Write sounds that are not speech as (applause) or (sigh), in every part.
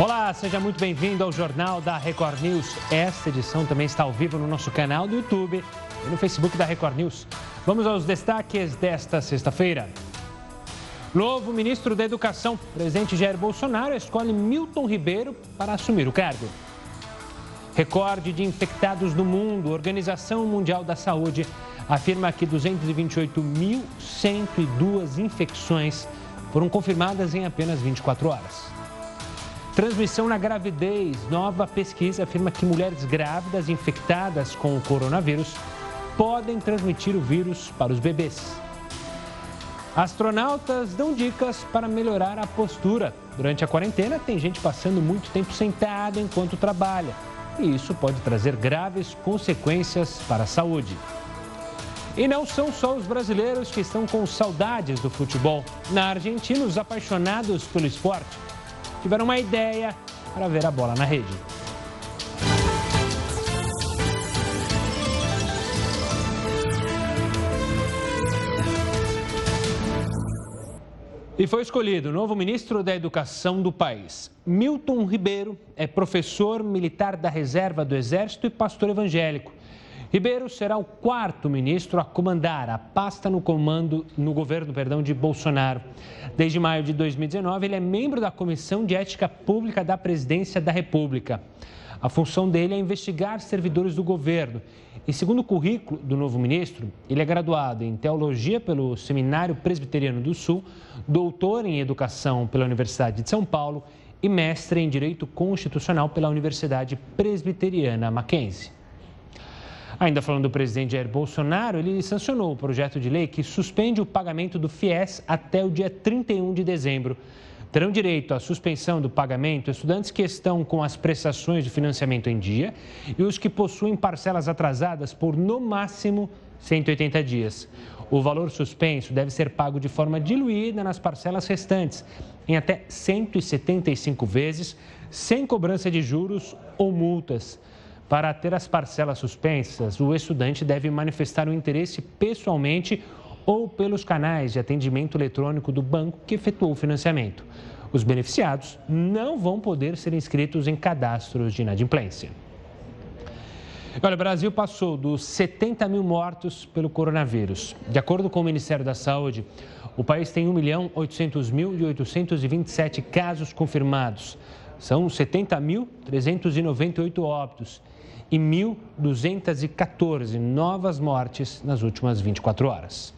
Olá, seja muito bem-vindo ao Jornal da Record News. Esta edição também está ao vivo no nosso canal do YouTube e no Facebook da Record News. Vamos aos destaques desta sexta-feira. Novo ministro da Educação, presidente Jair Bolsonaro, escolhe Milton Ribeiro para assumir o cargo. Recorde de infectados no mundo. Organização Mundial da Saúde afirma que 228.102 infecções foram confirmadas em apenas 24 horas. Transmissão na gravidez. Nova pesquisa afirma que mulheres grávidas infectadas com o coronavírus podem transmitir o vírus para os bebês. Astronautas dão dicas para melhorar a postura. Durante a quarentena, tem gente passando muito tempo sentada enquanto trabalha. E isso pode trazer graves consequências para a saúde. E não são só os brasileiros que estão com saudades do futebol. Na Argentina, os apaixonados pelo esporte tiveram uma ideia para ver a bola na rede. E foi escolhido o novo ministro da Educação do país. Milton Ribeiro é professor militar da reserva do Exército e pastor evangélico. Ribeiro será o quarto ministro a comandar a pasta no comando no governo, perdão, de Bolsonaro. Desde maio de 2019, ele é membro da Comissão de Ética Pública da Presidência da República. A função dele é investigar servidores do governo. E segundo o currículo do novo ministro, ele é graduado em teologia pelo Seminário Presbiteriano do Sul, doutor em educação pela Universidade de São Paulo e mestre em direito constitucional pela Universidade Presbiteriana Mackenzie. Ainda falando do presidente Jair Bolsonaro, ele sancionou o projeto de lei que suspende o pagamento do FIES até o dia 31 de dezembro. Terão direito à suspensão do pagamento estudantes que estão com as prestações de financiamento em dia e os que possuem parcelas atrasadas por, no máximo, 180 dias. O valor suspenso deve ser pago de forma diluída nas parcelas restantes, em até 175 vezes, sem cobrança de juros ou multas. Para ter as parcelas suspensas, o estudante deve manifestar o interesse pessoalmente ou pelos canais de atendimento eletrônico do banco que efetuou o financiamento. Os beneficiados não vão poder ser inscritos em cadastros de inadimplência. Olha, o Brasil passou dos 70 mil mortos pelo coronavírus. De acordo com o Ministério da Saúde, o país tem 1 milhão 800 mil e 827 casos confirmados. São 70.398 óbitos e 1.214 novas mortes nas últimas 24 horas.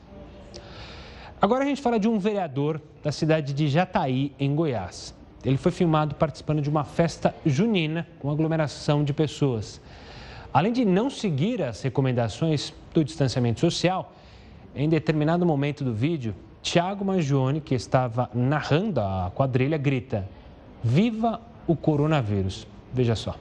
Agora a gente fala de um vereador da cidade de Jataí, em Goiás. Ele foi filmado participando de uma festa junina com aglomeração de pessoas. Além de não seguir as recomendações do distanciamento social, em determinado momento do vídeo, Tiago Mangione, que estava narrando a quadrilha, grita: Viva o coronavírus! Veja só.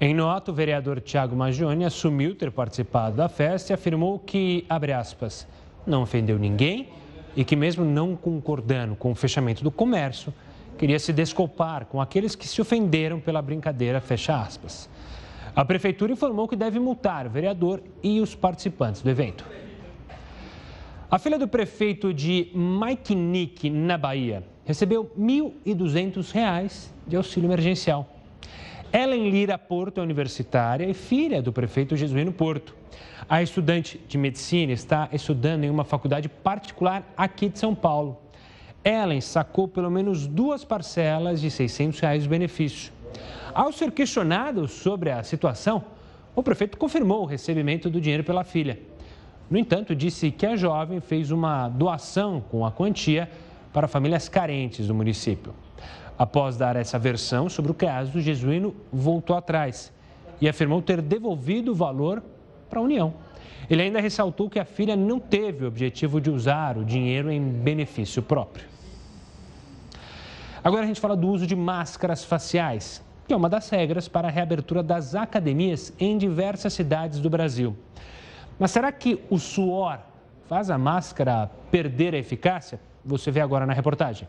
Em nota, o vereador Tiago Magione assumiu ter participado da festa e afirmou que, abre aspas, não ofendeu ninguém e que, mesmo não concordando com o fechamento do comércio, queria se desculpar com aqueles que se ofenderam pela brincadeira, fecha aspas. A prefeitura informou que deve multar o vereador e os participantes do evento. A filha do prefeito de Maikinique, na Bahia, recebeu R$ 1.200 de auxílio emergencial. Ellen Lira Porto é universitária e filha do prefeito Jesuíno Porto. A estudante de medicina está estudando em uma faculdade particular aqui de São Paulo. Ellen sacou pelo menos duas parcelas de 600 reais de benefício. Ao ser questionado sobre a situação, o prefeito confirmou o recebimento do dinheiro pela filha. No entanto, disse que a jovem fez uma doação com a quantia para famílias carentes do município. Após dar essa versão sobre o caso, o jesuíno voltou atrás e afirmou ter devolvido o valor para a União. Ele ainda ressaltou que a filha não teve o objetivo de usar o dinheiro em benefício próprio. Agora a gente fala do uso de máscaras faciais. que é uma das regras para a reabertura das academias em diversas cidades do Brasil. Mas será que o suor faz a máscara perder a eficácia? Você vê agora na reportagem.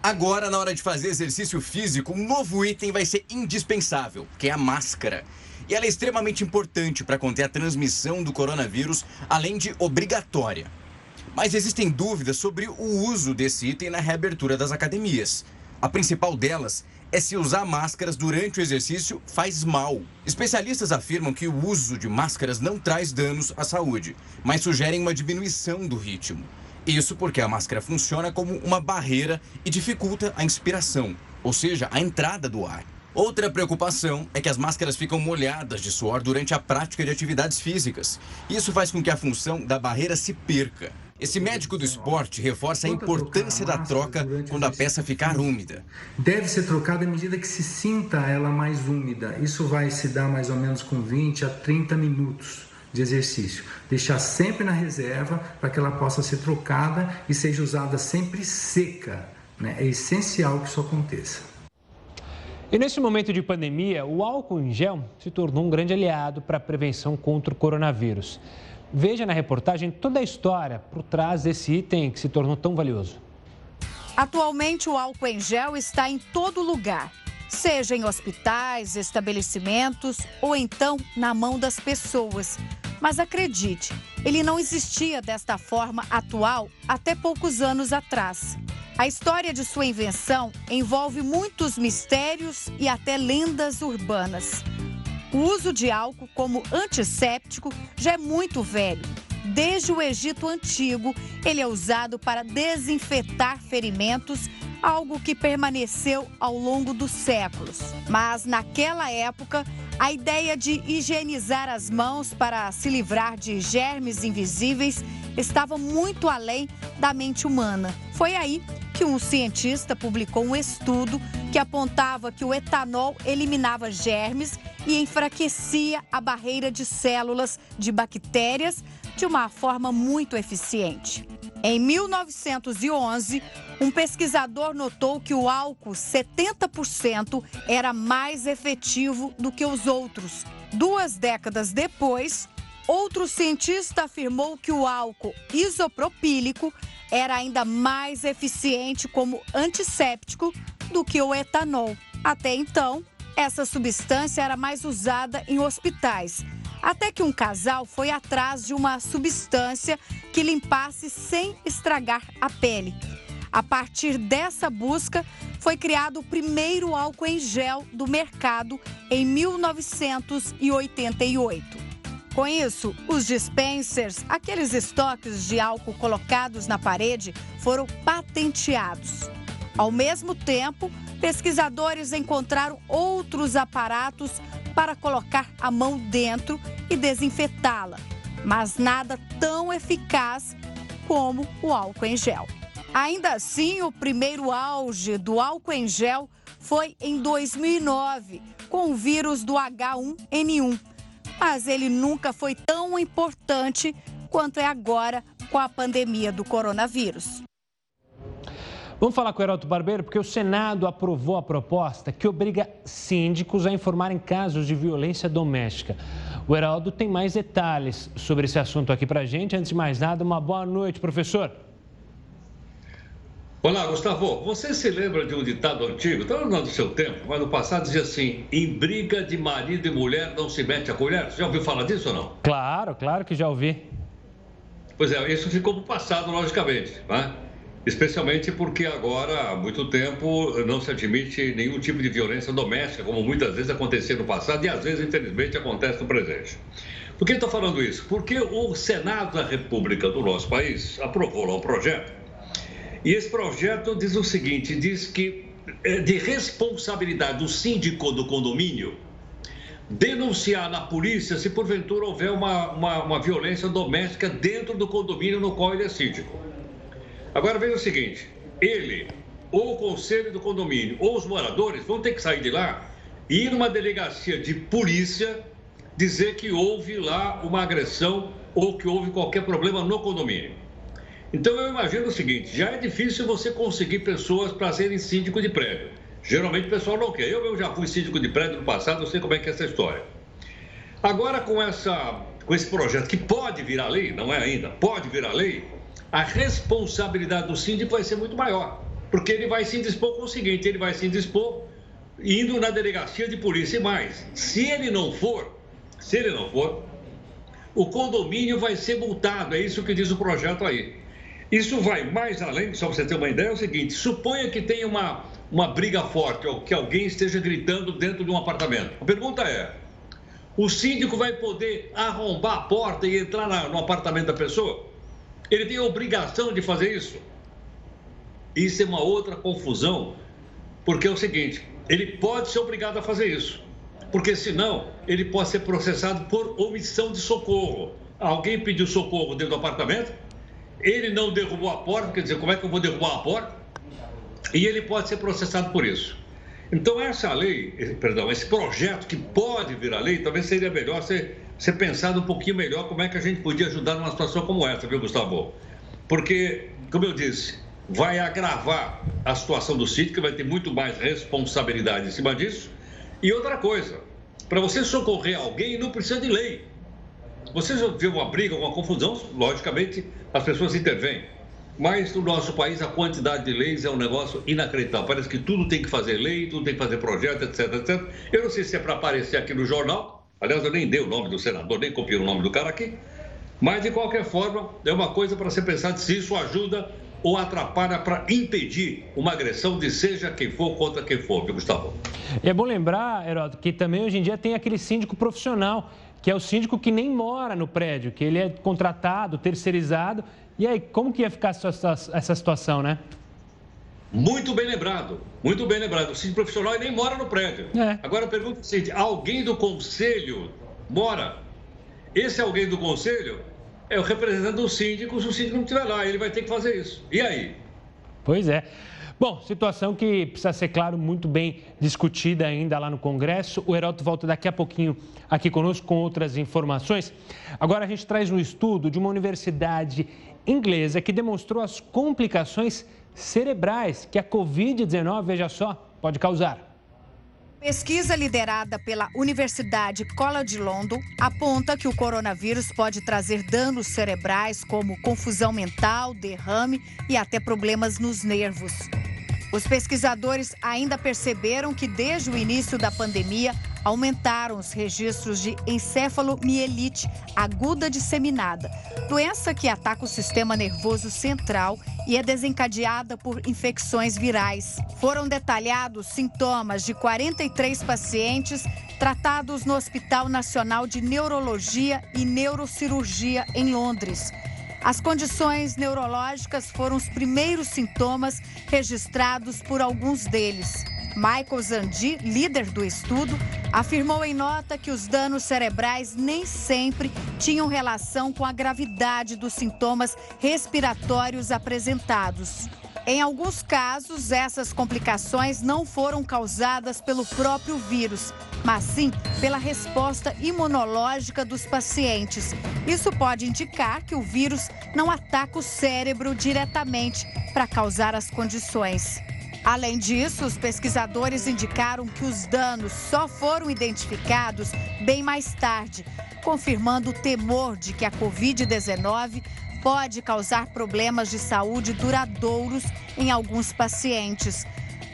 Agora, na hora de fazer exercício físico, um novo item vai ser indispensável, que é a máscara. E ela é extremamente importante para conter a transmissão do coronavírus, além de obrigatória. Mas existem dúvidas sobre o uso desse item na reabertura das academias. A principal delas é se usar máscaras durante o exercício faz mal. Especialistas afirmam que o uso de máscaras não traz danos à saúde, mas sugerem uma diminuição do ritmo. Isso porque a máscara funciona como uma barreira e dificulta a inspiração, ou seja, a entrada do ar. Outra preocupação é que as máscaras ficam molhadas de suor durante a prática de atividades físicas. Isso faz com que a função da barreira se perca. Esse médico do esporte reforça a importância da troca quando a peça ficar úmida. Deve ser trocada à medida que se sinta ela mais úmida. Isso vai se dar mais ou menos com 20 a 30 minutos de exercício. Deixar sempre na reserva para que ela possa ser trocada e seja usada sempre seca. Né? É essencial que isso aconteça. E nesse momento de pandemia, o álcool em gel se tornou um grande aliado para a prevenção contra o coronavírus. Veja na reportagem toda a história por trás desse item que se tornou tão valioso. Atualmente, o álcool em gel está em todo lugar seja em hospitais, estabelecimentos ou então na mão das pessoas. Mas acredite, ele não existia desta forma atual até poucos anos atrás. A história de sua invenção envolve muitos mistérios e até lendas urbanas. O uso de álcool como antisséptico já é muito velho. Desde o Egito Antigo, ele é usado para desinfetar ferimentos algo que permaneceu ao longo dos séculos. Mas naquela época, a ideia de higienizar as mãos para se livrar de germes invisíveis estava muito além da mente humana. Foi aí que um cientista publicou um estudo que apontava que o etanol eliminava germes e enfraquecia a barreira de células de bactérias de uma forma muito eficiente. Em 1911, um pesquisador notou que o álcool 70% era mais efetivo do que os outros. Duas décadas depois, outro cientista afirmou que o álcool isopropílico era ainda mais eficiente como antisséptico do que o etanol. Até então, essa substância era mais usada em hospitais até que um casal foi atrás de uma substância que limpasse sem estragar a pele. A partir dessa busca, foi criado o primeiro álcool em gel do mercado em 1988. Com isso, os dispensers, aqueles estoques de álcool colocados na parede, foram patenteados. Ao mesmo tempo, pesquisadores encontraram outros aparatos para colocar a mão dentro e desinfetá-la, mas nada tão eficaz como o álcool em gel. Ainda assim, o primeiro auge do álcool em gel foi em 2009, com o vírus do H1N1. Mas ele nunca foi tão importante quanto é agora com a pandemia do coronavírus. Vamos falar com o Heroto Barbeiro, porque o Senado aprovou a proposta que obriga síndicos a informarem casos de violência doméstica. O Heraldo tem mais detalhes sobre esse assunto aqui para a gente. Antes de mais nada, uma boa noite, professor. Olá, Gustavo. Você se lembra de um ditado antigo, tá não do seu tempo, mas no passado dizia assim: em briga de marido e mulher não se mete a colher. Você já ouviu falar disso ou não? Claro, claro que já ouvi. Pois é, isso ficou para o passado, logicamente. Né? Especialmente porque agora, há muito tempo, não se admite nenhum tipo de violência doméstica, como muitas vezes acontecia no passado e às vezes, infelizmente, acontece no presente. Por que estou falando isso? Porque o Senado da República do nosso país aprovou lá um projeto e esse projeto diz o seguinte: diz que é de responsabilidade do síndico do condomínio denunciar na polícia se porventura houver uma, uma, uma violência doméstica dentro do condomínio no qual ele é síndico. Agora veja o seguinte: ele, ou o conselho do condomínio, ou os moradores vão ter que sair de lá e ir numa delegacia de polícia dizer que houve lá uma agressão ou que houve qualquer problema no condomínio. Então eu imagino o seguinte: já é difícil você conseguir pessoas para serem síndico de prédio. Geralmente o pessoal não quer. Eu, eu já fui síndico de prédio no passado, eu sei como é que é essa história. Agora, com, essa, com esse projeto que pode virar lei, não é ainda, pode virar lei, a responsabilidade do síndico vai ser muito maior. Porque ele vai se indispor com o seguinte: ele vai se indispor indo na delegacia de polícia e mais. Se ele não for, se ele não for, o condomínio vai ser multado. É isso que diz o projeto aí. Isso vai mais além, só para você ter uma ideia, é o seguinte: suponha que tenha uma, uma briga forte, ou que alguém esteja gritando dentro de um apartamento. A pergunta é: o síndico vai poder arrombar a porta e entrar na, no apartamento da pessoa? Ele tem obrigação de fazer isso? Isso é uma outra confusão, porque é o seguinte: ele pode ser obrigado a fazer isso, porque senão ele pode ser processado por omissão de socorro. Alguém pediu socorro dentro do apartamento, ele não derrubou a porta, quer dizer, como é que eu vou derrubar a porta? E ele pode ser processado por isso. Então, essa lei, perdão, esse projeto que pode virar lei, talvez seria melhor ser, ser pensado um pouquinho melhor como é que a gente podia ajudar numa situação como essa, viu, Gustavo? Porque, como eu disse, vai agravar a situação do sítio, que vai ter muito mais responsabilidade em cima disso. E outra coisa, para você socorrer alguém, não precisa de lei. Você já viu uma briga, uma confusão, logicamente as pessoas intervêm. Mas no nosso país a quantidade de leis é um negócio inacreditável. Parece que tudo tem que fazer lei, tudo tem que fazer projeto, etc, etc. Eu não sei se é para aparecer aqui no jornal. Aliás, eu nem dei o nome do senador, nem copiei o nome do cara aqui. Mas, de qualquer forma, é uma coisa para ser pensado se isso ajuda ou atrapalha para impedir uma agressão de seja quem for contra quem for, viu, Gustavo? E é bom lembrar, Heródoto, que também hoje em dia tem aquele síndico profissional, que é o síndico que nem mora no prédio, que ele é contratado, terceirizado. E aí, como que ia ficar essa situação, né? Muito bem lembrado, muito bem lembrado. O síndico profissional nem mora no prédio. É. Agora a pergunta é a seguinte: alguém do conselho mora? Esse alguém do conselho é o representante do síndico, se o síndico não estiver lá, ele vai ter que fazer isso. E aí? Pois é. Bom, situação que precisa ser, claro, muito bem discutida ainda lá no Congresso. O Heroto volta daqui a pouquinho aqui conosco com outras informações. Agora a gente traz um estudo de uma universidade inglesa que demonstrou as complicações cerebrais que a Covid-19, veja só, pode causar. Pesquisa liderada pela Universidade College London aponta que o coronavírus pode trazer danos cerebrais como confusão mental, derrame e até problemas nos nervos. Os pesquisadores ainda perceberam que desde o início da pandemia aumentaram os registros de encefalomielite aguda disseminada, doença que ataca o sistema nervoso central e é desencadeada por infecções virais. Foram detalhados sintomas de 43 pacientes tratados no Hospital Nacional de Neurologia e Neurocirurgia em Londres. As condições neurológicas foram os primeiros sintomas registrados por alguns deles. Michael Zandi, líder do estudo, afirmou em nota que os danos cerebrais nem sempre tinham relação com a gravidade dos sintomas respiratórios apresentados. Em alguns casos, essas complicações não foram causadas pelo próprio vírus, mas sim pela resposta imunológica dos pacientes. Isso pode indicar que o vírus não ataca o cérebro diretamente para causar as condições. Além disso, os pesquisadores indicaram que os danos só foram identificados bem mais tarde, confirmando o temor de que a Covid-19 pode causar problemas de saúde duradouros em alguns pacientes.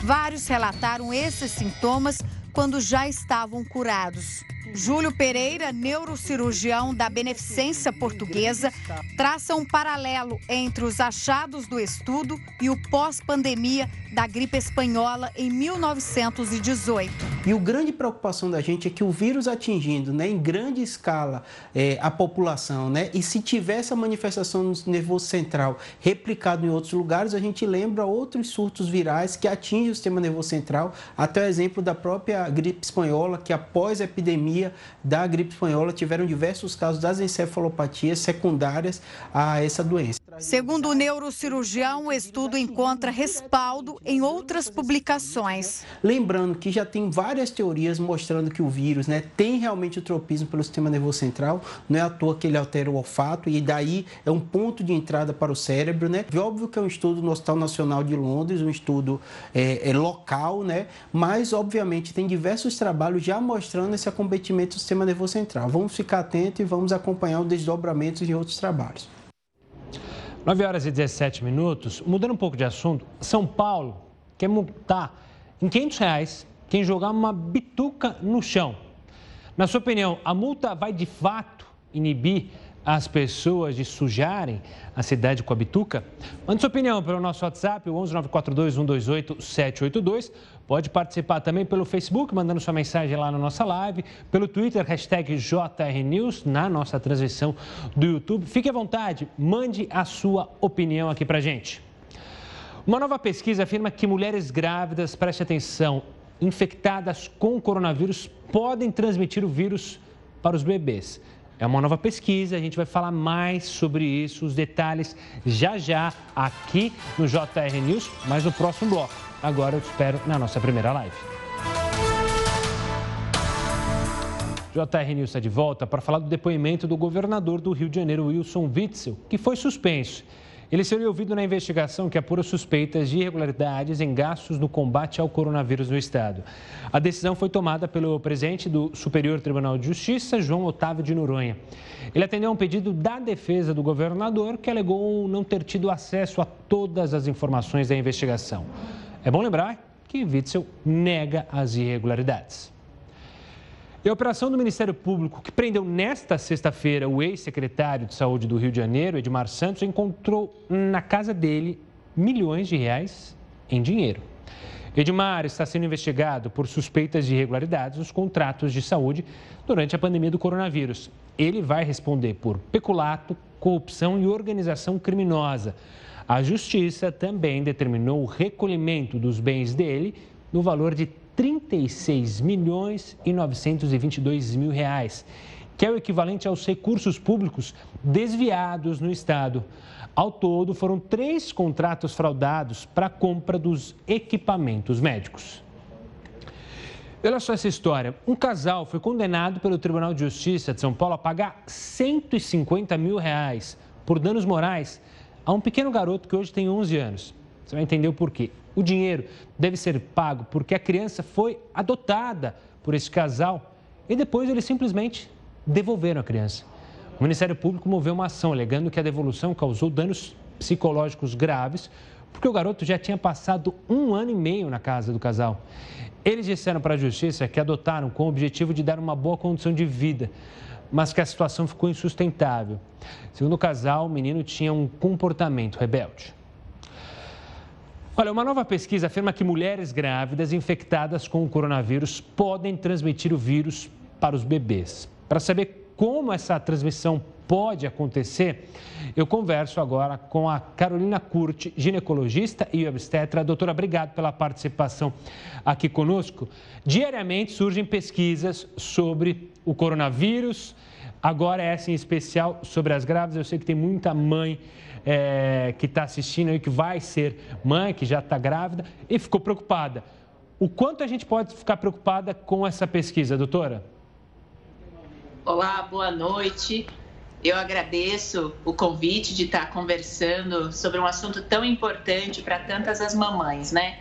Vários relataram esses sintomas quando já estavam curados. Júlio Pereira, neurocirurgião da Beneficência Portuguesa, traça um paralelo entre os achados do estudo e o pós-pandemia da gripe espanhola em 1918. E a grande preocupação da gente é que o vírus atingindo né, em grande escala é, a população, né, e se tiver essa manifestação no nervoso central replicado em outros lugares, a gente lembra outros surtos virais que atingem o sistema nervoso central, até o exemplo da própria gripe espanhola, que após a epidemia da gripe espanhola tiveram diversos casos das encefalopatias secundárias a essa doença. Segundo o neurocirurgião, o estudo encontra respaldo em outras publicações. Lembrando que já tem várias teorias mostrando que o vírus né, tem realmente o tropismo pelo sistema nervoso central, não é à toa que ele altera o olfato e daí é um ponto de entrada para o cérebro. Né? Óbvio que é um estudo no Hospital Nacional de Londres, um estudo é, é local, né? mas obviamente tem diversos trabalhos já mostrando esse acometimento do sistema nervoso central. Vamos ficar atentos e vamos acompanhar o desdobramento de outros trabalhos. 9 horas e 17 minutos. Mudando um pouco de assunto, São Paulo quer multar em 500 reais quem jogar uma bituca no chão. Na sua opinião, a multa vai de fato inibir as pessoas de sujarem a cidade com a bituca? Mande sua opinião pelo nosso WhatsApp, o 11942 128 782 Pode participar também pelo Facebook, mandando sua mensagem lá na nossa live, pelo Twitter, hashtag JRNews, na nossa transmissão do YouTube. Fique à vontade, mande a sua opinião aqui pra gente. Uma nova pesquisa afirma que mulheres grávidas, preste atenção, infectadas com coronavírus podem transmitir o vírus para os bebês. É uma nova pesquisa, a gente vai falar mais sobre isso, os detalhes já já aqui no JR News, mas no próximo bloco. Agora eu te espero na nossa primeira live. JR News está de volta para falar do depoimento do governador do Rio de Janeiro, Wilson Witzel, que foi suspenso. Ele seria ouvido na investigação que apura suspeitas de irregularidades em gastos no combate ao coronavírus no estado. A decisão foi tomada pelo presidente do Superior Tribunal de Justiça, João Otávio de Noronha. Ele atendeu a um pedido da defesa do governador, que alegou não ter tido acesso a todas as informações da investigação. É bom lembrar que Witzel nega as irregularidades. E a operação do Ministério Público, que prendeu nesta sexta-feira o ex-secretário de Saúde do Rio de Janeiro, Edmar Santos, encontrou na casa dele milhões de reais em dinheiro. Edmar está sendo investigado por suspeitas de irregularidades nos contratos de saúde durante a pandemia do coronavírus. Ele vai responder por peculato, corrupção e organização criminosa. A Justiça também determinou o recolhimento dos bens dele no valor de 36 milhões e 922 mil reais, que é o equivalente aos recursos públicos desviados no Estado. Ao todo, foram três contratos fraudados para a compra dos equipamentos médicos. Olha só essa história. Um casal foi condenado pelo Tribunal de Justiça de São Paulo a pagar 150 mil reais por danos morais a um pequeno garoto que hoje tem 11 anos. Você vai entender o porquê. O dinheiro deve ser pago porque a criança foi adotada por esse casal e depois eles simplesmente devolveram a criança. O Ministério Público moveu uma ação alegando que a devolução causou danos psicológicos graves porque o garoto já tinha passado um ano e meio na casa do casal. Eles disseram para a justiça que adotaram com o objetivo de dar uma boa condição de vida, mas que a situação ficou insustentável. Segundo o casal, o menino tinha um comportamento rebelde. Olha, uma nova pesquisa afirma que mulheres grávidas infectadas com o coronavírus podem transmitir o vírus para os bebês. Para saber como essa transmissão pode acontecer, eu converso agora com a Carolina Curti, ginecologista e obstetra. Doutora, obrigado pela participação aqui conosco. Diariamente surgem pesquisas sobre o coronavírus, agora essa em especial sobre as grávidas. Eu sei que tem muita mãe é, que está assistindo e que vai ser mãe, que já está grávida e ficou preocupada. O quanto a gente pode ficar preocupada com essa pesquisa, doutora? Olá, boa noite. Eu agradeço o convite de estar conversando sobre um assunto tão importante para tantas as mamães, né?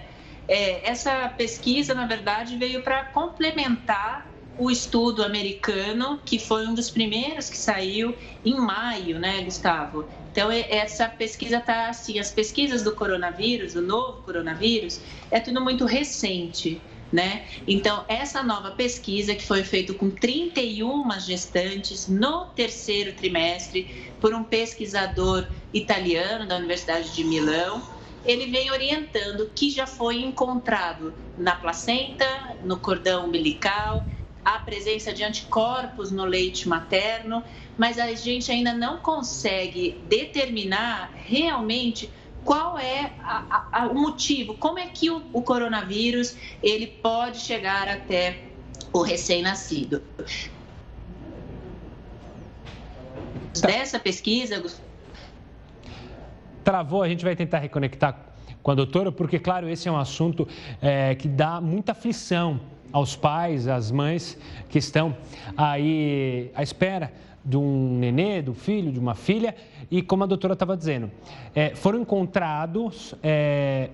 É, essa pesquisa, na verdade, veio para complementar o estudo americano, que foi um dos primeiros que saiu em maio, né, Gustavo? Então, essa pesquisa está assim: as pesquisas do coronavírus, do novo coronavírus, é tudo muito recente. Né? Então, essa nova pesquisa, que foi feita com 31 gestantes no terceiro trimestre, por um pesquisador italiano da Universidade de Milão, ele vem orientando que já foi encontrado na placenta, no cordão umbilical, a presença de anticorpos no leite materno, mas a gente ainda não consegue determinar realmente qual é a, a, o motivo, como é que o, o coronavírus ele pode chegar até o recém-nascido. Tá. Dessa pesquisa, travou, a gente vai tentar reconectar com a doutora, porque, claro, esse é um assunto é, que dá muita aflição aos pais, às mães que estão aí à espera de um nenê, do filho, de uma filha, e como a doutora estava dizendo, é, foram encontrados é,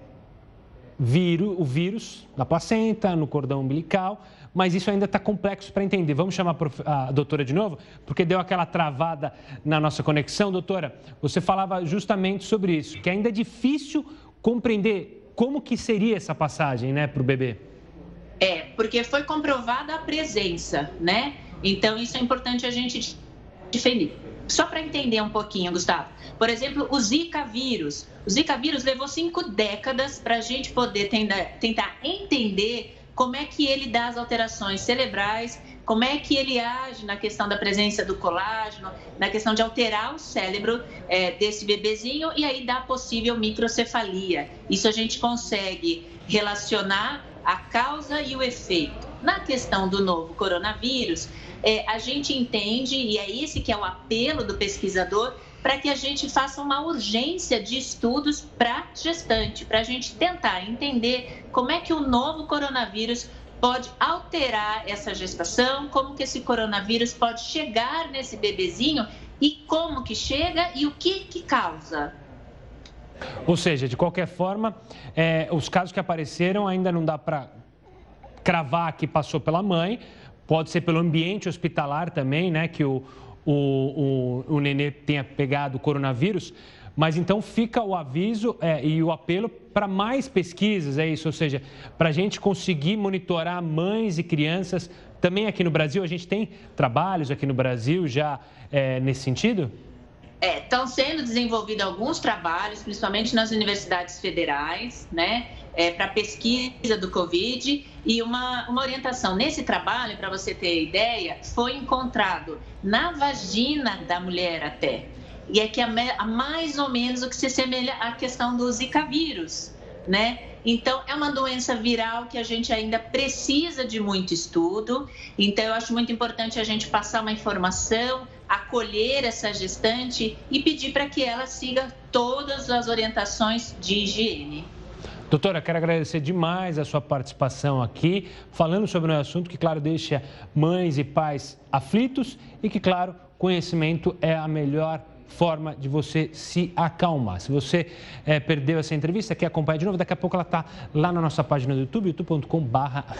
o vírus na placenta, no cordão umbilical, mas isso ainda está complexo para entender. Vamos chamar a doutora de novo, porque deu aquela travada na nossa conexão. Doutora, você falava justamente sobre isso, que ainda é difícil compreender como que seria essa passagem né, para o bebê. É, porque foi comprovada a presença, né? Então, isso é importante a gente definir. Só para entender um pouquinho, Gustavo. Por exemplo, o Zika vírus. O Zika vírus levou cinco décadas para a gente poder tentar entender como é que ele dá as alterações cerebrais, como é que ele age na questão da presença do colágeno, na questão de alterar o cérebro é, desse bebezinho e aí dá possível microcefalia. Isso a gente consegue relacionar a causa e o efeito. Na questão do novo coronavírus, é, a gente entende, e é esse que é o apelo do pesquisador, para que a gente faça uma urgência de estudos para gestante, para a gente tentar entender como é que o novo coronavírus pode alterar essa gestação, como que esse coronavírus pode chegar nesse bebezinho e como que chega e o que que causa. Ou seja, de qualquer forma, é, os casos que apareceram ainda não dá para cravar que passou pela mãe, pode ser pelo ambiente hospitalar também, né, que o, o, o, o nenê tenha pegado o coronavírus. Mas então fica o aviso é, e o apelo para mais pesquisas, é isso? Ou seja, para a gente conseguir monitorar mães e crianças. Também aqui no Brasil, a gente tem trabalhos aqui no Brasil já é, nesse sentido? É, estão sendo desenvolvidos alguns trabalhos, principalmente nas universidades federais, né, é, para pesquisa do Covid. E uma, uma orientação nesse trabalho, para você ter ideia, foi encontrado na vagina da mulher até. E é que é mais ou menos o que se assemelha à questão do Zika vírus, né? Então, é uma doença viral que a gente ainda precisa de muito estudo. Então, eu acho muito importante a gente passar uma informação, acolher essa gestante e pedir para que ela siga todas as orientações de higiene. Doutora, quero agradecer demais a sua participação aqui, falando sobre um assunto que, claro, deixa mães e pais aflitos e que, claro, conhecimento é a melhor forma de você se acalmar. Se você é, perdeu essa entrevista, quer acompanhar de novo, daqui a pouco ela está lá na nossa página do YouTube, youtube.com.br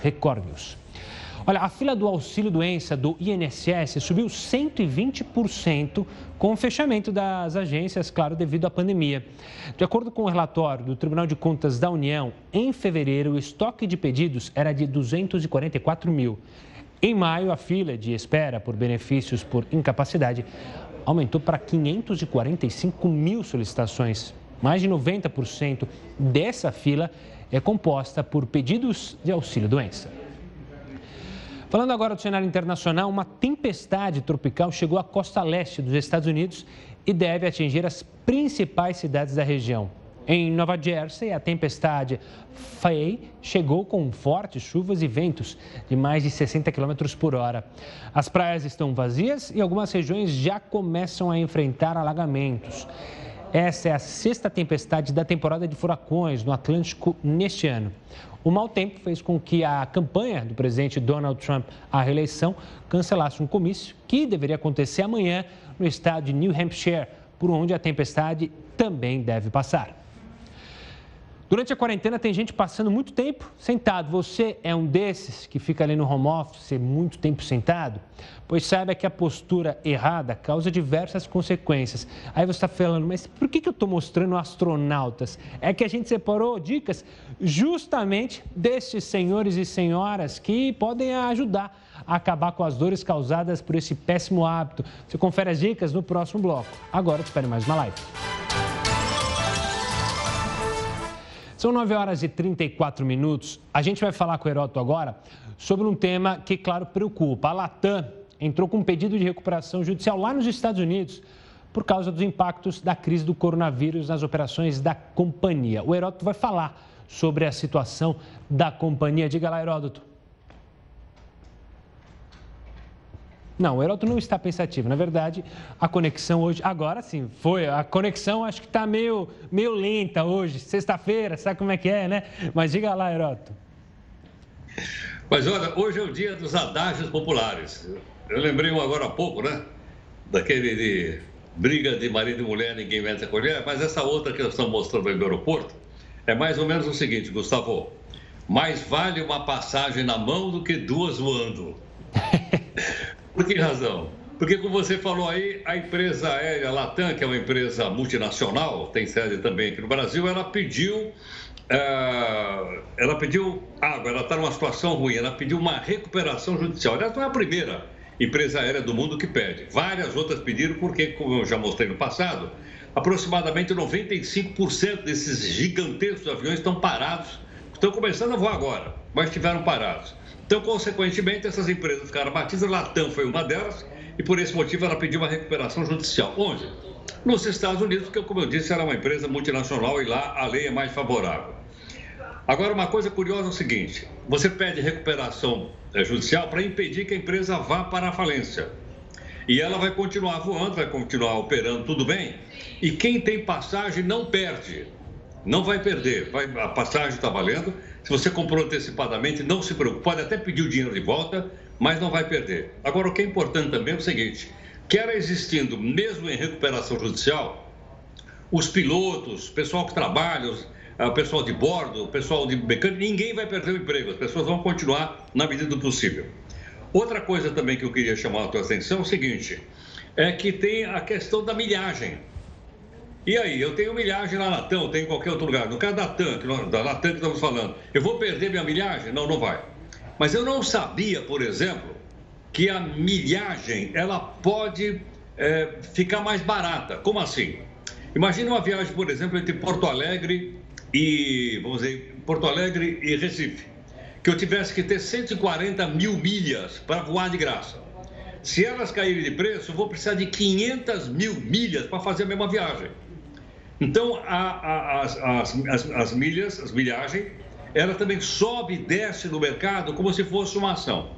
Olha, a fila do auxílio doença do INSS subiu 120% com o fechamento das agências, claro, devido à pandemia. De acordo com o relatório do Tribunal de Contas da União, em fevereiro o estoque de pedidos era de 244 mil. Em maio, a fila de espera por benefícios por incapacidade aumentou para 545 mil solicitações. Mais de 90% dessa fila é composta por pedidos de auxílio-doença. Falando agora do cenário internacional, uma tempestade tropical chegou à costa leste dos Estados Unidos e deve atingir as principais cidades da região. Em Nova Jersey, a tempestade Faye chegou com fortes chuvas e ventos de mais de 60 km por hora. As praias estão vazias e algumas regiões já começam a enfrentar alagamentos. Essa é a sexta tempestade da temporada de furacões no Atlântico neste ano. O mau tempo fez com que a campanha do presidente Donald Trump à reeleição cancelasse um comício que deveria acontecer amanhã no estado de New Hampshire, por onde a tempestade também deve passar. Durante a quarentena tem gente passando muito tempo sentado. Você é um desses que fica ali no home office muito tempo sentado? Pois saiba que a postura errada causa diversas consequências. Aí você está falando, mas por que, que eu estou mostrando astronautas? É que a gente separou dicas justamente destes senhores e senhoras que podem ajudar a acabar com as dores causadas por esse péssimo hábito. Você confere as dicas no próximo bloco. Agora te espere mais uma live. São 9 horas e 34 minutos. A gente vai falar com o Heroto agora sobre um tema que, claro, preocupa. A Latam entrou com um pedido de recuperação judicial lá nos Estados Unidos por causa dos impactos da crise do coronavírus nas operações da companhia. O Heródoto vai falar sobre a situação da companhia. Diga lá, Heródoto. Não, o Heroto não está pensativo. Na verdade, a conexão hoje, agora sim, foi. A conexão acho que está meio, meio lenta hoje, sexta-feira, sabe como é que é, né? Mas diga lá, Heroto. Mas olha, hoje é o dia dos adágios populares. Eu lembrei um agora há pouco, né? Daquele de briga de marido e mulher, ninguém mete a colher, mas essa outra que nós estamos mostrando aí no aeroporto é mais ou menos o seguinte, Gustavo. Mais vale uma passagem na mão do que duas voando. (laughs) Por que razão? Porque, como você falou aí, a empresa aérea Latam, que é uma empresa multinacional, tem sede também aqui no Brasil, ela pediu. Uh, ela pediu água, ela está numa situação ruim, ela pediu uma recuperação judicial. Aliás, não é a primeira empresa aérea do mundo que pede. Várias outras pediram, porque, como eu já mostrei no passado, aproximadamente 95% desses gigantescos aviões estão parados, estão começando a voar agora, mas estiveram parados. Então, consequentemente, essas empresas ficaram batidas, Latam foi uma delas, e por esse motivo ela pediu uma recuperação judicial. Onde? Nos Estados Unidos, porque, como eu disse, era uma empresa multinacional e lá a lei é mais favorável. Agora, uma coisa curiosa é o seguinte: você pede recuperação eh, judicial para impedir que a empresa vá para a falência. E ela vai continuar voando, vai continuar operando tudo bem. E quem tem passagem não perde. Não vai perder. Vai, a passagem está valendo. Se você comprou antecipadamente, não se preocupe. Pode até pedir o dinheiro de volta, mas não vai perder. Agora, o que é importante também é o seguinte: quer existindo, mesmo em recuperação judicial, os pilotos, o pessoal que trabalha, o ah, pessoal de bordo, o pessoal de mecânica, ninguém vai perder o emprego. As pessoas vão continuar na medida do possível. Outra coisa também que eu queria chamar a tua atenção é o seguinte: é que tem a questão da milhagem. E aí, eu tenho milhagem na Latam, tenho em qualquer outro lugar. No caso da Latam, que, da Latam que estamos falando, eu vou perder minha milhagem? Não, não vai. Mas eu não sabia, por exemplo, que a milhagem ela pode é, ficar mais barata. Como assim? Imagine uma viagem, por exemplo, entre Porto Alegre e, vamos dizer, Porto Alegre e Recife, que eu tivesse que ter 140 mil milhas para voar de graça. Se elas caírem de preço, eu vou precisar de 500 mil milhas para fazer a mesma viagem. Então, a, a, as, as, as, milhas, as milhagens, ela também sobe e desce no mercado como se fosse uma ação.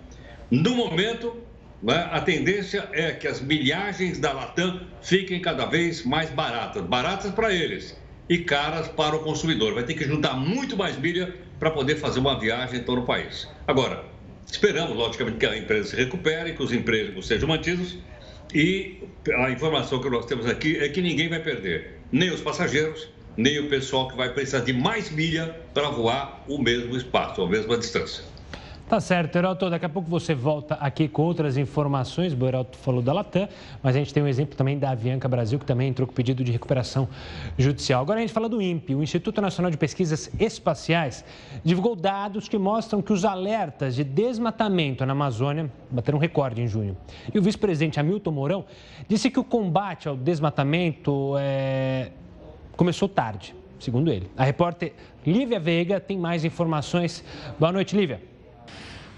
No momento, né, a tendência é que as milhagens da Latam fiquem cada vez mais baratas. Baratas para eles e caras para o consumidor. Vai ter que juntar muito mais milha para poder fazer uma viagem em todo o país. Agora, esperamos, logicamente, que a empresa se recupere, que os empregos sejam mantidos e a informação que nós temos aqui é que ninguém vai perder, nem os passageiros, nem o pessoal que vai precisar de mais milha para voar o mesmo espaço, a mesma distância. Tá certo, Heraldo. Daqui a pouco você volta aqui com outras informações. O Heraldo falou da Latam, mas a gente tem um exemplo também da Avianca Brasil, que também entrou com pedido de recuperação judicial. Agora a gente fala do INPE, o Instituto Nacional de Pesquisas Espaciais, divulgou dados que mostram que os alertas de desmatamento na Amazônia bateram recorde em junho. E o vice-presidente Hamilton Mourão disse que o combate ao desmatamento é... começou tarde, segundo ele. A repórter Lívia Veiga tem mais informações. Boa noite, Lívia.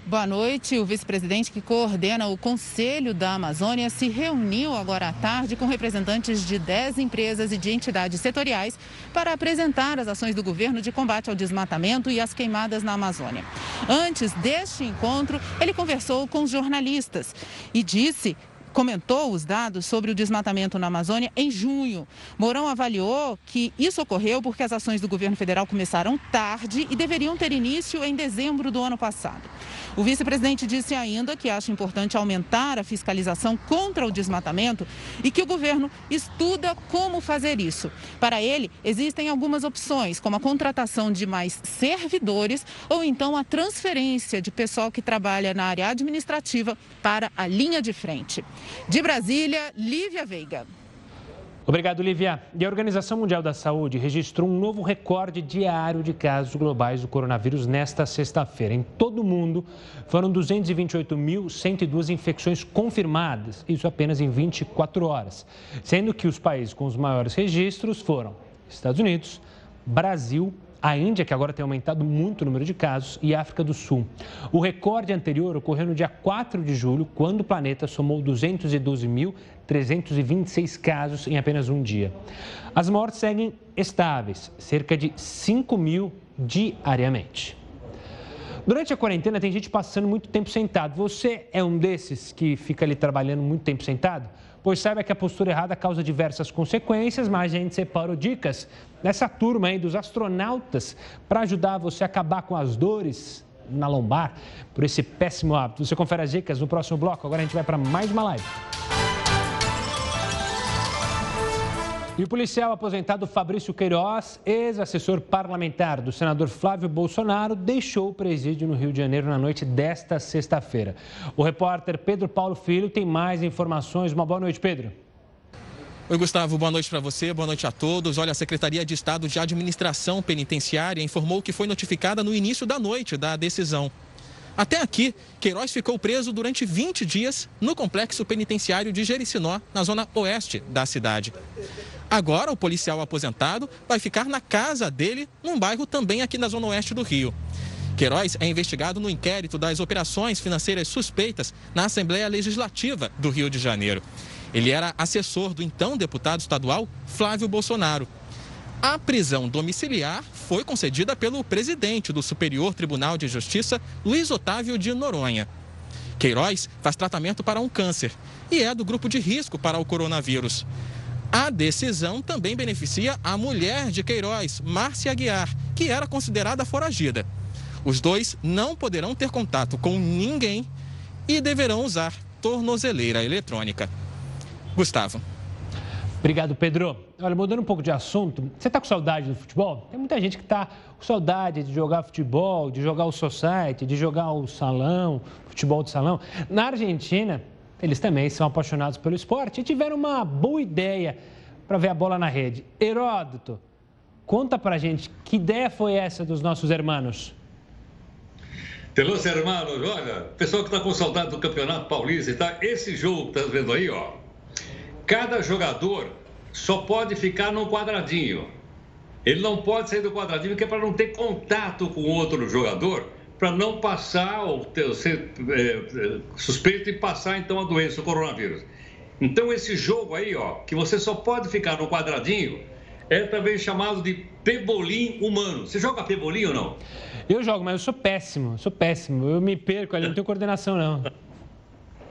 Boa noite. O vice-presidente que coordena o Conselho da Amazônia se reuniu agora à tarde com representantes de 10 empresas e de entidades setoriais para apresentar as ações do governo de combate ao desmatamento e às queimadas na Amazônia. Antes deste encontro, ele conversou com os jornalistas e disse comentou os dados sobre o desmatamento na Amazônia em junho. Mourão avaliou que isso ocorreu porque as ações do governo federal começaram tarde e deveriam ter início em dezembro do ano passado. O vice-presidente disse ainda que acha importante aumentar a fiscalização contra o desmatamento e que o governo estuda como fazer isso. Para ele, existem algumas opções, como a contratação de mais servidores ou então a transferência de pessoal que trabalha na área administrativa para a linha de frente. De Brasília, Lívia Veiga. Obrigado, Lívia. E a Organização Mundial da Saúde registrou um novo recorde diário de casos globais do coronavírus nesta sexta-feira. Em todo o mundo, foram 228.102 infecções confirmadas, isso apenas em 24 horas, sendo que os países com os maiores registros foram Estados Unidos, Brasil, a Índia, que agora tem aumentado muito o número de casos, e África do Sul. O recorde anterior ocorreu no dia 4 de julho, quando o planeta somou 212.326 casos em apenas um dia. As mortes seguem estáveis, cerca de 5 mil diariamente. Durante a quarentena tem gente passando muito tempo sentado. Você é um desses que fica ali trabalhando muito tempo sentado? Pois saiba que a postura errada causa diversas consequências, mas a gente separou dicas nessa turma aí dos astronautas para ajudar você a acabar com as dores na lombar por esse péssimo hábito. Você confere as dicas no próximo bloco. Agora a gente vai para mais uma live. E o policial aposentado Fabrício Queiroz, ex-assessor parlamentar do senador Flávio Bolsonaro, deixou o presídio no Rio de Janeiro na noite desta sexta-feira. O repórter Pedro Paulo Filho tem mais informações. Uma boa noite, Pedro. Oi, Gustavo, boa noite para você, boa noite a todos. Olha, a Secretaria de Estado de Administração Penitenciária informou que foi notificada no início da noite da decisão. Até aqui, Queiroz ficou preso durante 20 dias no complexo penitenciário de Jericinó, na zona oeste da cidade. Agora, o policial aposentado vai ficar na casa dele, num bairro também aqui na zona oeste do Rio. Queiroz é investigado no inquérito das operações financeiras suspeitas na Assembleia Legislativa do Rio de Janeiro. Ele era assessor do então deputado estadual Flávio Bolsonaro. A prisão domiciliar foi concedida pelo presidente do Superior Tribunal de Justiça, Luiz Otávio de Noronha. Queiroz faz tratamento para um câncer e é do grupo de risco para o coronavírus. A decisão também beneficia a mulher de Queiroz, Márcia Aguiar, que era considerada foragida. Os dois não poderão ter contato com ninguém e deverão usar tornozeleira eletrônica. Gustavo. Obrigado, Pedro. Olha, mudando um pouco de assunto, você está com saudade do futebol? Tem muita gente que está com saudade de jogar futebol, de jogar o society, de jogar o salão, futebol de salão. Na Argentina, eles também são apaixonados pelo esporte e tiveram uma boa ideia para ver a bola na rede. Heródoto, conta para gente que ideia foi essa dos nossos irmãos? Pelos irmãos, olha, pessoal que está com saudade do Campeonato Paulista, tá? esse jogo que está vendo aí, ó, Cada jogador só pode ficar no quadradinho. Ele não pode sair do quadradinho, porque é para não ter contato com outro jogador, para não passar ou ter, ser é, é, suspeito e passar então a doença, o coronavírus. Então esse jogo aí, ó, que você só pode ficar no quadradinho, é também chamado de pebolim humano. Você joga pebolim ou não? Eu jogo, mas eu sou péssimo, sou péssimo. Eu me perco ali, não tenho coordenação não.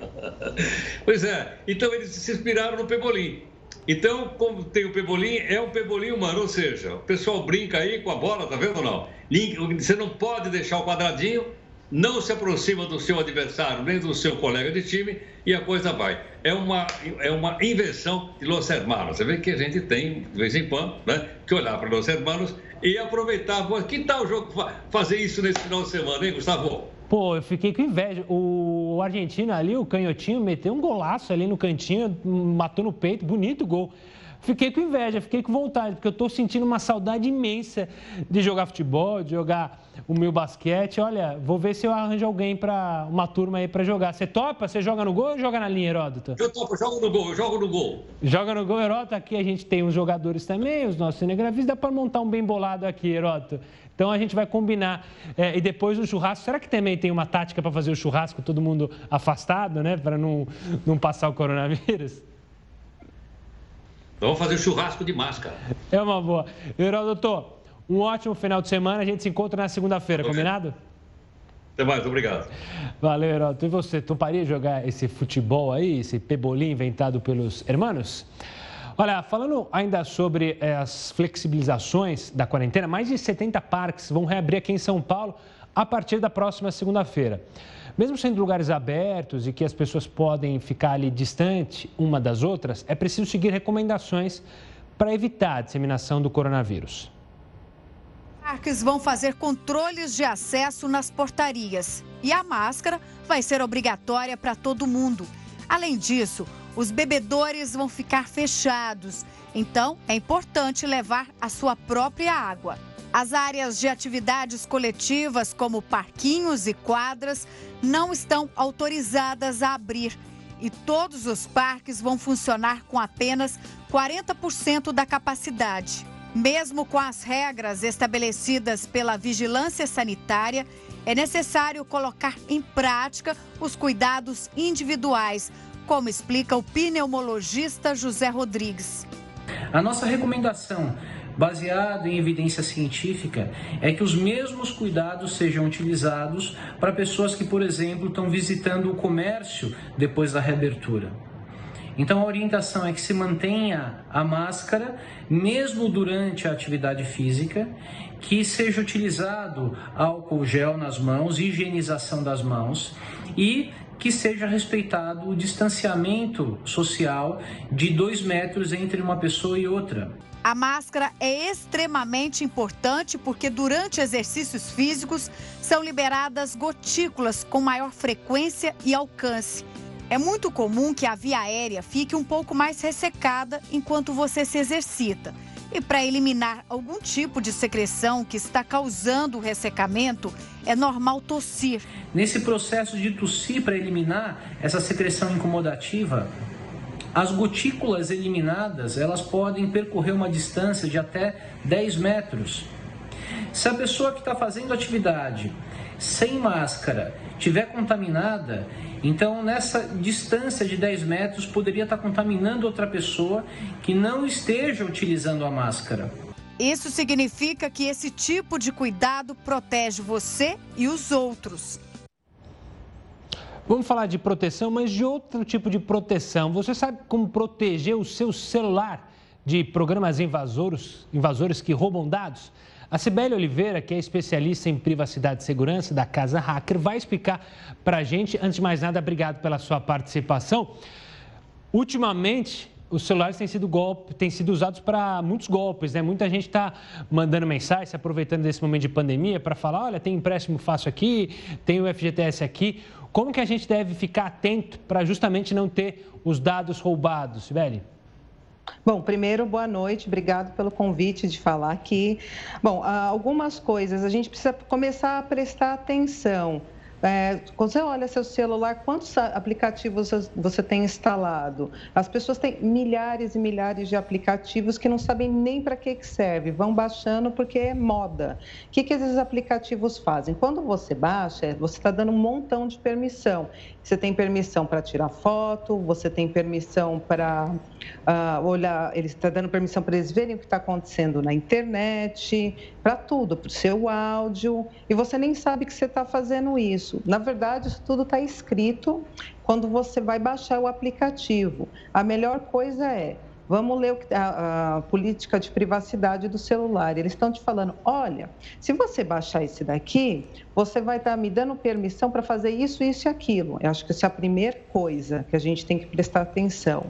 (laughs) pois é, então eles se inspiraram no pebolim. Então, como tem o pebolim, é um pebolim humano, ou seja, o pessoal brinca aí com a bola, tá vendo ou não? Você não pode deixar o quadradinho, não se aproxima do seu adversário, nem do seu colega de time, e a coisa vai. É uma, é uma invenção de Los Hermanos. Você vê que a gente tem, de vez em quando, né, que olhar para Los Hermanos e aproveitar. Que tal o jogo fazer isso nesse final de semana, hein, Gustavo? Pô, eu fiquei com inveja. O argentino ali, o canhotinho, meteu um golaço ali no cantinho, matou no peito, bonito gol. Fiquei com inveja, fiquei com vontade, porque eu estou sentindo uma saudade imensa de jogar futebol, de jogar o meu basquete. Olha, vou ver se eu arranjo alguém para uma turma aí para jogar. Você topa? Você joga no gol ou joga na linha, Heródoto? Eu topo, jogo no gol, eu jogo no gol. Joga no gol, Heródoto. Aqui a gente tem os jogadores também, os nossos cinegrafistas. Dá para montar um bem bolado aqui, Heródoto. Então a gente vai combinar. É, e depois o churrasco. Será que também tem uma tática para fazer o churrasco todo mundo afastado, né? Para não, não passar o coronavírus? Vamos fazer churrasco de máscara. É uma boa. Heródoto, um ótimo final de semana. A gente se encontra na segunda-feira, combinado? Até mais, obrigado. Valeu, Heródoto. E você, toparia jogar esse futebol aí, esse pebolim inventado pelos hermanos? Olha, falando ainda sobre é, as flexibilizações da quarentena, mais de 70 parques vão reabrir aqui em São Paulo a partir da próxima segunda-feira. Mesmo sendo lugares abertos e que as pessoas podem ficar ali distante uma das outras, é preciso seguir recomendações para evitar a disseminação do coronavírus. Parques vão fazer controles de acesso nas portarias e a máscara vai ser obrigatória para todo mundo. Além disso, os bebedores vão ficar fechados. Então, é importante levar a sua própria água. As áreas de atividades coletivas, como parquinhos e quadras, não estão autorizadas a abrir. E todos os parques vão funcionar com apenas 40% da capacidade. Mesmo com as regras estabelecidas pela vigilância sanitária, é necessário colocar em prática os cuidados individuais como explica o pneumologista José Rodrigues. A nossa recomendação baseado em evidência científica, é que os mesmos cuidados sejam utilizados para pessoas que, por exemplo, estão visitando o comércio depois da reabertura. Então a orientação é que se mantenha a máscara mesmo durante a atividade física, que seja utilizado álcool gel nas mãos, higienização das mãos e que seja respeitado o distanciamento social de dois metros entre uma pessoa e outra. A máscara é extremamente importante porque durante exercícios físicos são liberadas gotículas com maior frequência e alcance. É muito comum que a via aérea fique um pouco mais ressecada enquanto você se exercita. E para eliminar algum tipo de secreção que está causando o ressecamento, é normal tossir. Nesse processo de tossir para eliminar essa secreção incomodativa, as gotículas eliminadas, elas podem percorrer uma distância de até 10 metros. Se a pessoa que está fazendo atividade sem máscara tiver contaminada, então nessa distância de 10 metros poderia estar contaminando outra pessoa que não esteja utilizando a máscara. Isso significa que esse tipo de cuidado protege você e os outros. Vamos falar de proteção, mas de outro tipo de proteção. Você sabe como proteger o seu celular de programas invasores, invasores que roubam dados? A Cibele Oliveira, que é especialista em privacidade e segurança da Casa Hacker, vai explicar para a gente. Antes de mais nada, obrigado pela sua participação. Ultimamente, os celulares têm sido, golpe, têm sido usados para muitos golpes, né? Muita gente está mandando mensagem, se aproveitando desse momento de pandemia para falar, olha, tem empréstimo fácil aqui, tem o FGTS aqui. Como que a gente deve ficar atento para justamente não ter os dados roubados, Sibeli? Bom, primeiro, boa noite, obrigado pelo convite de falar aqui. Bom, algumas coisas a gente precisa começar a prestar atenção. É, quando você olha seu celular, quantos aplicativos você tem instalado? As pessoas têm milhares e milhares de aplicativos que não sabem nem para que, que serve, vão baixando porque é moda. O que, que esses aplicativos fazem? Quando você baixa, você está dando um montão de permissão. Você tem permissão para tirar foto, você tem permissão para uh, olhar, ele está dando permissão para eles verem o que está acontecendo na internet, para tudo, para o seu áudio, e você nem sabe que você está fazendo isso. Na verdade, isso tudo está escrito quando você vai baixar o aplicativo. A melhor coisa é Vamos ler a, a, política de privacidade do celular. Eles estão te falando: olha, se você baixar esse daqui, você vai estar me dando permissão para fazer isso, isso e aquilo. Eu acho que essa é a primeira coisa que a gente tem que prestar atenção.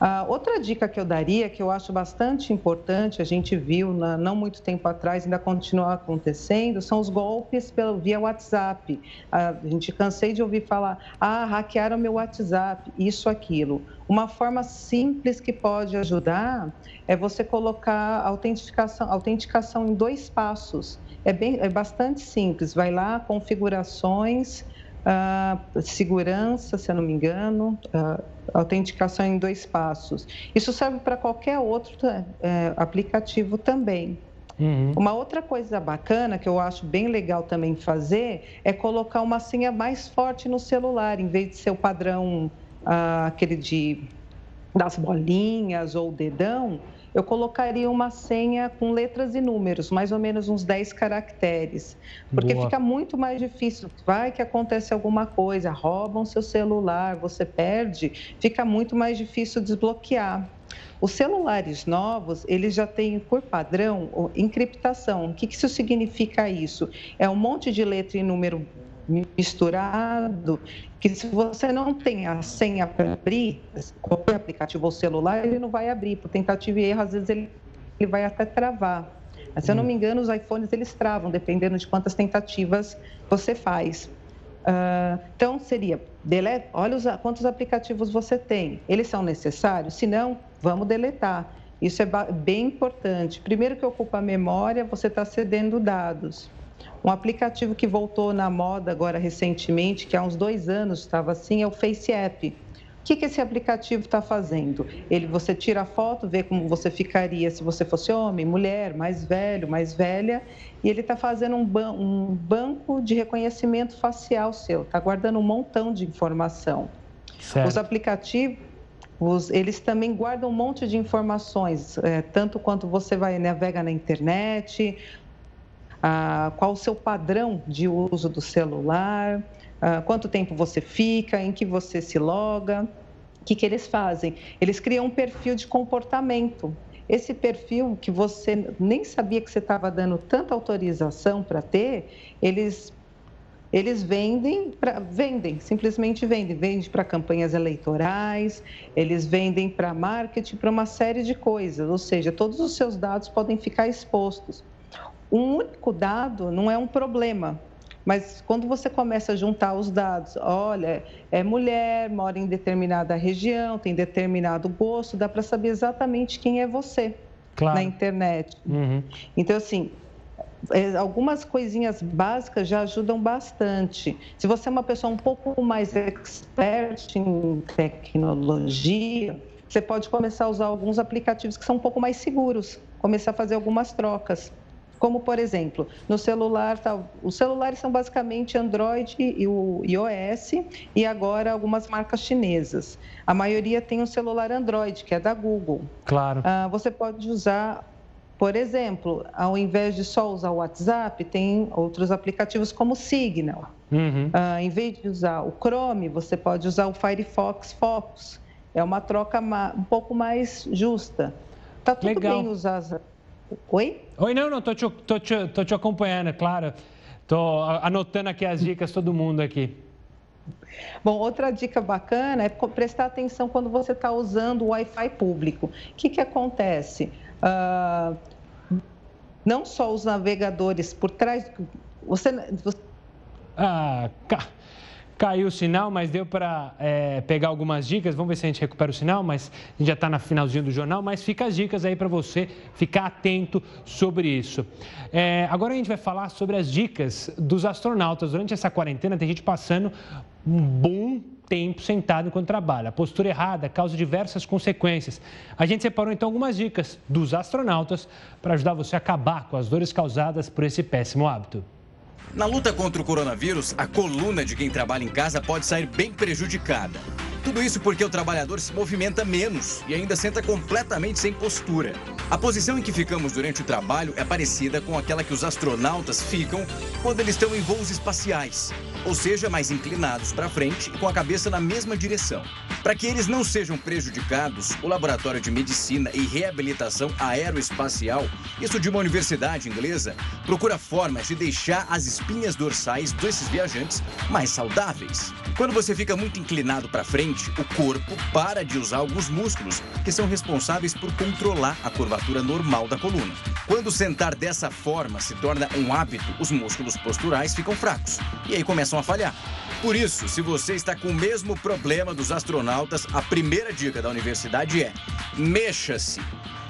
Uh, outra dica que eu daria, que eu acho bastante importante, a gente viu na, não muito tempo atrás, ainda continua acontecendo, são os golpes pelo, via WhatsApp. Uh, a gente cansei de ouvir falar, ah, hackearam meu WhatsApp, isso, aquilo. Uma forma simples que pode ajudar é você colocar autenticação, autenticação em dois passos. É, bem, é bastante simples. Vai lá, configurações, uh, segurança, se eu não me engano, uh, autenticação em dois passos. Isso serve para qualquer outro uh, aplicativo também. Uhum. Uma outra coisa bacana que eu acho bem legal também fazer é colocar uma senha mais forte no celular, em vez de ser o padrão uh, aquele de das bolinhas ou dedão, eu colocaria uma senha com letras e números, mais ou menos uns 10 caracteres. Porque Boa. fica muito mais difícil. Vai que acontece alguma coisa, roubam seu celular, você perde, fica muito mais difícil desbloquear. Os celulares novos, eles já têm por padrão encriptação. O que isso significa isso? É um monte de letra e número misturado, que se você não tem a senha para abrir, qualquer aplicativo ou celular, ele não vai abrir. Por tentativa e erro, às vezes ele, ele vai até travar. Mas, se eu não me engano, os iPhones eles travam, dependendo de quantas tentativas você faz. Uh, então, seria, delete, olha os, quantos aplicativos você tem. Eles são necessários? Se não, vamos deletar. Isso é bem importante. Primeiro que ocupa a memória, você está cedendo dados. Um aplicativo que voltou na moda agora recentemente, que há uns dois anos estava assim, é o Face App. O que, que esse aplicativo está fazendo? Ele, você tira a foto, vê como você ficaria se você fosse homem, mulher, mais velho, mais velha, e ele está fazendo um, ban um banco de reconhecimento facial seu, está guardando um montão de informação. Certo. Os aplicativos os, eles também guardam um monte de informações, é, tanto quanto você vai navega na internet, ah, qual o seu padrão de uso do celular, ah, quanto tempo você fica, em que você se loga. O que, que eles fazem? Eles criam um perfil de comportamento. Esse perfil que você nem sabia que você estava dando tanta autorização para ter, eles eles vendem, pra, vendem, simplesmente vendem, vendem para campanhas eleitorais, eles vendem para marketing, para uma série de coisas, ou seja, todos os seus dados podem ficar expostos. Um único dado não é um problema, mas quando você começa a juntar os dados, olha, é mulher, mora em determinada região, tem determinado gosto, dá para saber exatamente quem é você claro. na internet. Uhum. Então, assim, é, algumas coisinhas básicas já ajudam bastante. Se você é uma pessoa um pouco mais expert em tecnologia, você pode começar a usar alguns aplicativos que são um pouco mais seguros, começar a fazer algumas trocas. Como, por exemplo, no celular, tá, os celulares são basicamente Android e o iOS e agora algumas marcas chinesas. A maioria tem um celular Android, que é da Google. Claro. Ah, você pode usar por exemplo, ao invés de só usar o WhatsApp, tem outros aplicativos como Signal. Uhum. Uh, em vez de usar o Chrome, você pode usar o Firefox Focus. É uma troca um pouco mais justa. Tá tudo Legal. bem usar. Oi? Oi, não, não, tô te, tô te, tô te acompanhando, claro. Tô anotando aqui as dicas, todo mundo aqui. Bom, outra dica bacana é prestar atenção quando você está usando o Wi-Fi público. O que, que acontece? Uh, não só os navegadores por trás. Você, você... Ah. Caiu o sinal, mas deu para é, pegar algumas dicas. Vamos ver se a gente recupera o sinal, mas a gente já está na finalzinho do jornal. Mas fica as dicas aí para você ficar atento sobre isso. É, agora a gente vai falar sobre as dicas dos astronautas. Durante essa quarentena, tem gente passando um bom tempo sentado enquanto trabalha. A postura errada causa diversas consequências. A gente separou então algumas dicas dos astronautas para ajudar você a acabar com as dores causadas por esse péssimo hábito. Na luta contra o coronavírus, a coluna de quem trabalha em casa pode sair bem prejudicada. Tudo isso porque o trabalhador se movimenta menos e ainda senta completamente sem postura. A posição em que ficamos durante o trabalho é parecida com aquela que os astronautas ficam quando eles estão em voos espaciais, ou seja, mais inclinados para frente e com a cabeça na mesma direção. Para que eles não sejam prejudicados, o Laboratório de Medicina e Reabilitação Aeroespacial, isso de uma universidade inglesa, procura formas de deixar as espinhas dorsais desses viajantes mais saudáveis. Quando você fica muito inclinado para frente, o corpo para de usar alguns músculos que são responsáveis por controlar a curvatura normal da coluna. Quando sentar dessa forma se torna um hábito, os músculos posturais ficam fracos e aí começam a falhar. Por isso, se você está com o mesmo problema dos astronautas, a primeira dica da universidade é: mexa-se.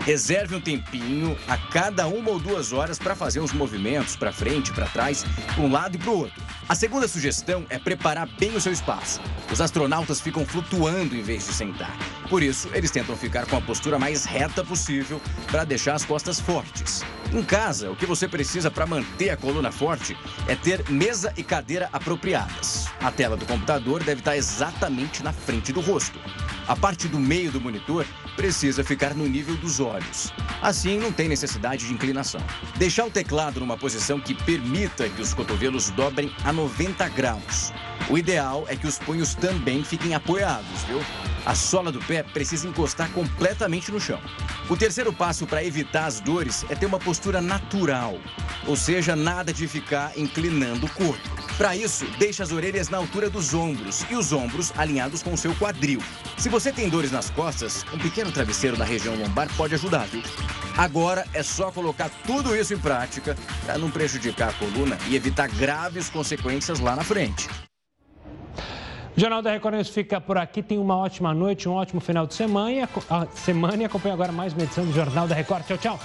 Reserve um tempinho a cada uma ou duas horas para fazer uns movimentos para frente, para trás, para um lado e para o outro. A segunda sugestão é preparar bem o seu espaço. Os astronautas ficam flutuando em vez de sentar. Por isso, eles tentam ficar com a postura mais reta possível para deixar as costas fortes. Em casa, o que você precisa para manter a coluna forte é ter mesa e cadeira apropriadas. A tela do computador deve estar exatamente na frente do rosto. A parte do meio do monitor precisa ficar no nível dos olhos. Assim, não tem necessidade de inclinação. Deixar o teclado numa posição que permita que os cotovelos dobrem a 90 graus. O ideal é que os punhos também fiquem apoiados, viu? A sola do pé precisa encostar completamente no chão. O terceiro passo para evitar as dores é ter uma postura natural, ou seja, nada de ficar inclinando o corpo. Para isso, deixe as orelhas na altura dos ombros e os ombros alinhados com o seu quadril. Se você tem dores nas costas, um pequeno travesseiro na região lombar pode ajudar, viu? Agora é só colocar tudo isso em prática para não prejudicar a coluna e evitar graves consequências lá na frente. Jornal da Record News fica por aqui. Tenha uma ótima noite, um ótimo final de semana. semana e acompanhe agora mais uma edição do Jornal da Record. Tchau, tchau.